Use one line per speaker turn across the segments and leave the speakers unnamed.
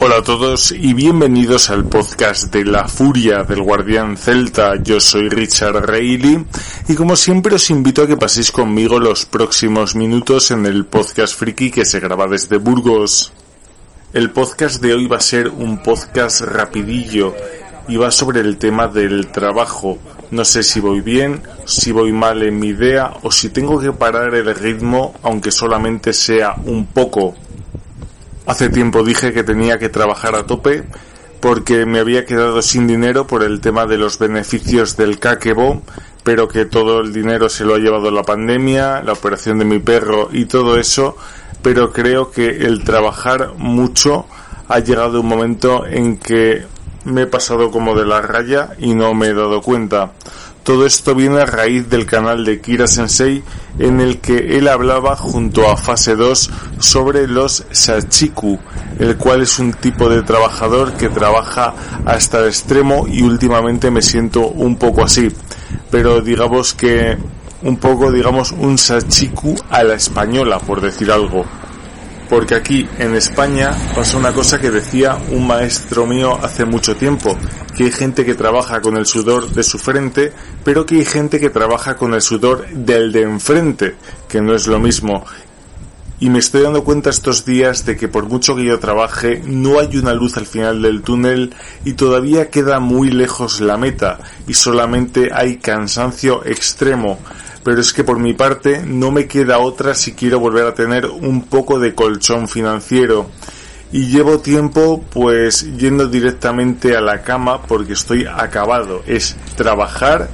Hola a todos y bienvenidos al podcast de La Furia del Guardián Celta. Yo soy Richard Reilly y como siempre os invito a que paséis conmigo los próximos minutos en el podcast friki que se graba desde Burgos. El podcast de hoy va a ser un podcast rapidillo y va sobre el tema del trabajo. No sé si voy bien, si voy mal en mi idea o si tengo que parar el ritmo aunque solamente sea un poco. Hace tiempo dije que tenía que trabajar a tope porque me había quedado sin dinero por el tema de los beneficios del Kakebo, pero que todo el dinero se lo ha llevado la pandemia, la operación de mi perro y todo eso, pero creo que el trabajar mucho ha llegado un momento en que me he pasado como de la raya y no me he dado cuenta. Todo esto viene a raíz del canal de Kira Sensei en el que él hablaba junto a Fase 2 sobre los Sachiku, el cual es un tipo de trabajador que trabaja hasta el extremo y últimamente me siento un poco así. Pero digamos que un poco, digamos, un Sachiku a la española, por decir algo porque aquí en España pasa una cosa que decía un maestro mío hace mucho tiempo, que hay gente que trabaja con el sudor de su frente, pero que hay gente que trabaja con el sudor del de enfrente, que no es lo mismo. Y me estoy dando cuenta estos días de que por mucho que yo trabaje, no hay una luz al final del túnel y todavía queda muy lejos la meta y solamente hay cansancio extremo pero es que por mi parte no me queda otra si quiero volver a tener un poco de colchón financiero. Y llevo tiempo pues yendo directamente a la cama porque estoy acabado. Es trabajar,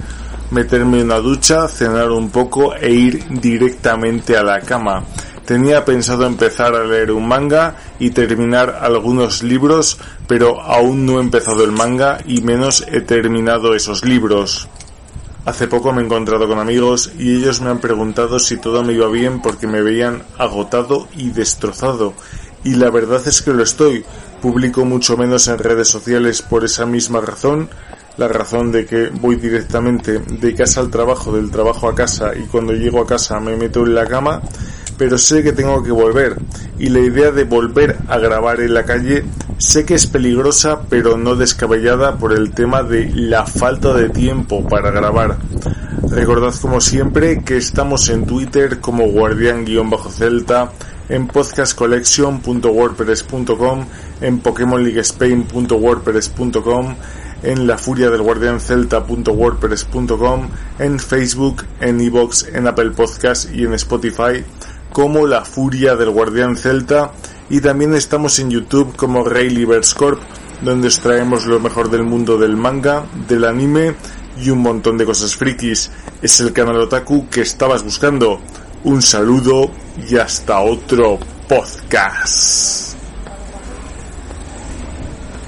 meterme en una ducha, cenar un poco e ir directamente a la cama. Tenía pensado empezar a leer un manga y terminar algunos libros, pero aún no he empezado el manga y menos he terminado esos libros. Hace poco me he encontrado con amigos y ellos me han preguntado si todo me iba bien porque me veían agotado y destrozado. Y la verdad es que lo estoy. Publico mucho menos en redes sociales por esa misma razón. La razón de que voy directamente de casa al trabajo, del trabajo a casa y cuando llego a casa me meto en la cama pero sé que tengo que volver y la idea de volver a grabar en la calle sé que es peligrosa pero no descabellada por el tema de la falta de tiempo para grabar. Recordad como siempre que estamos en Twitter como guardián-celta, en podcastcollection.wordpress.com, en pokemonleaguespain.wordpress.com, en la furia del guardián celta.wordpress.com, en Facebook, en iBox, en Apple Podcast y en Spotify como La Furia del Guardián Celta y también estamos en YouTube como Rayleigh Corp, donde os traemos lo mejor del mundo del manga, del anime y un montón de cosas frikis. Es el canal Otaku que estabas buscando. Un saludo y hasta otro podcast.